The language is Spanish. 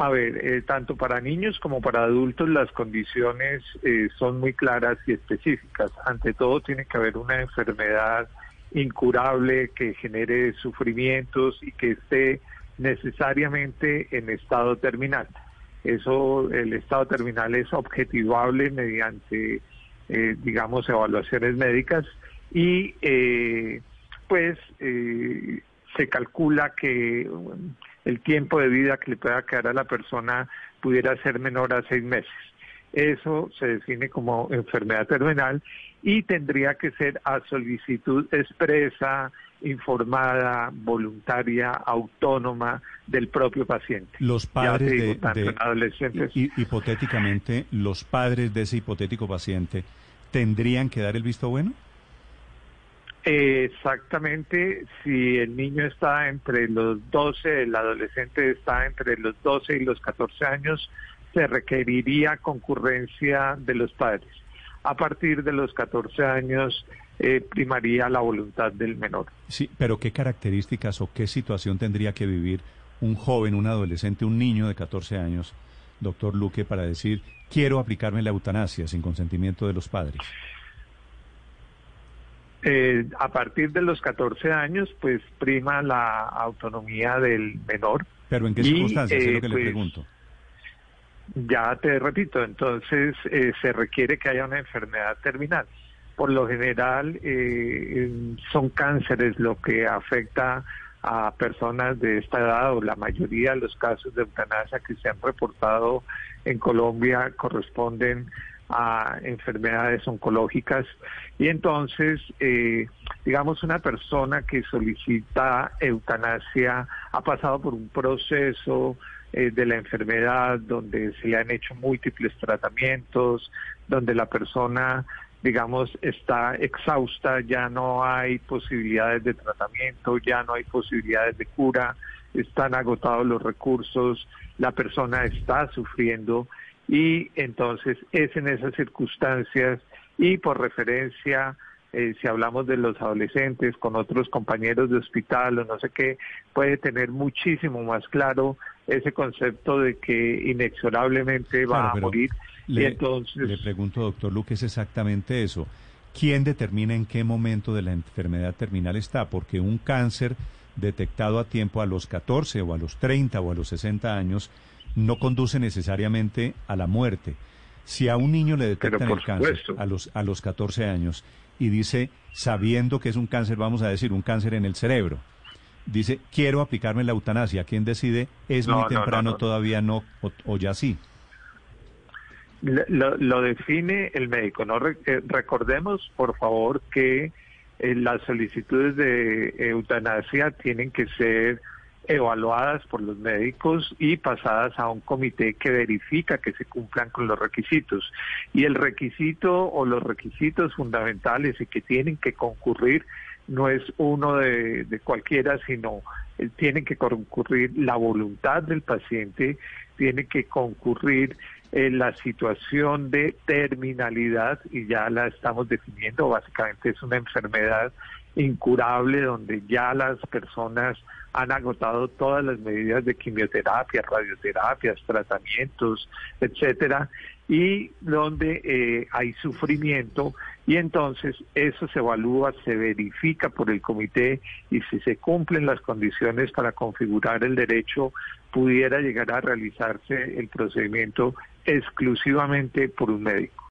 A ver, eh, tanto para niños como para adultos las condiciones eh, son muy claras y específicas. Ante todo tiene que haber una enfermedad incurable que genere sufrimientos y que esté necesariamente en estado terminal. Eso, el estado terminal es objetivable mediante, eh, digamos, evaluaciones médicas y pues se calcula que el tiempo de vida que le pueda quedar a la persona pudiera ser menor a seis meses. Eso se define como enfermedad terminal y tendría que ser a solicitud expresa, informada, voluntaria, autónoma del propio paciente. Los padres de, adolescentes. hipotéticamente, los padres de ese hipotético paciente tendrían que dar el visto bueno. Exactamente, si el niño está entre los 12, el adolescente está entre los 12 y los 14 años, se requeriría concurrencia de los padres. A partir de los 14 años eh, primaría la voluntad del menor. Sí, pero ¿qué características o qué situación tendría que vivir un joven, un adolescente, un niño de 14 años, doctor Luque, para decir, quiero aplicarme la eutanasia sin consentimiento de los padres? Eh, a partir de los 14 años, pues prima la autonomía del menor. ¿Pero en qué circunstancias? es lo que le pues, pregunto. Ya te repito, entonces eh, se requiere que haya una enfermedad terminal. Por lo general eh, son cánceres lo que afecta a personas de esta edad o la mayoría de los casos de eutanasia que se han reportado en Colombia corresponden a enfermedades oncológicas. Y entonces eh, digamos una persona que solicita eutanasia ha pasado por un proceso eh, de la enfermedad donde se le han hecho múltiples tratamientos donde la persona digamos está exhausta ya no hay posibilidades de tratamiento ya no hay posibilidades de cura están agotados los recursos la persona está sufriendo y entonces es en esas circunstancias y por referencia, eh, si hablamos de los adolescentes con otros compañeros de hospital o no sé qué, puede tener muchísimo más claro ese concepto de que inexorablemente va a morir. Le, y entonces... le pregunto, doctor Luque, es exactamente eso. ¿Quién determina en qué momento de la enfermedad terminal está? Porque un cáncer detectado a tiempo a los 14 o a los 30 o a los 60 años no conduce necesariamente a la muerte. Si a un niño le detectan el cáncer a los, a los 14 años y dice, sabiendo que es un cáncer, vamos a decir, un cáncer en el cerebro, dice, quiero aplicarme la eutanasia, ¿quién decide? ¿Es muy temprano todavía no o, ya sí? Lo, define el médico. No eh, recordemos, por favor, que eh, las solicitudes de eutanasia tienen que ser evaluadas por los médicos y pasadas a un comité que verifica que se cumplan con los requisitos. Y el requisito o los requisitos fundamentales y que tienen que concurrir no es uno de, cualquiera, sino eh, tiene que concurrir la voluntad del paciente, tiene que concurrir eh, la situación de terminalidad, y ya la estamos definiendo, básicamente es una enfermedad incurable donde ya las personas han agotado todas las medidas de quimioterapia, radioterapias, tratamientos, etcétera, y donde eh, hay sufrimiento y entonces eso se evalúa, se verifica por el comité y si se cumplen las condiciones para configurar el derecho, pudiera llegar a realizarse el procedimiento exclusivamente por un médico.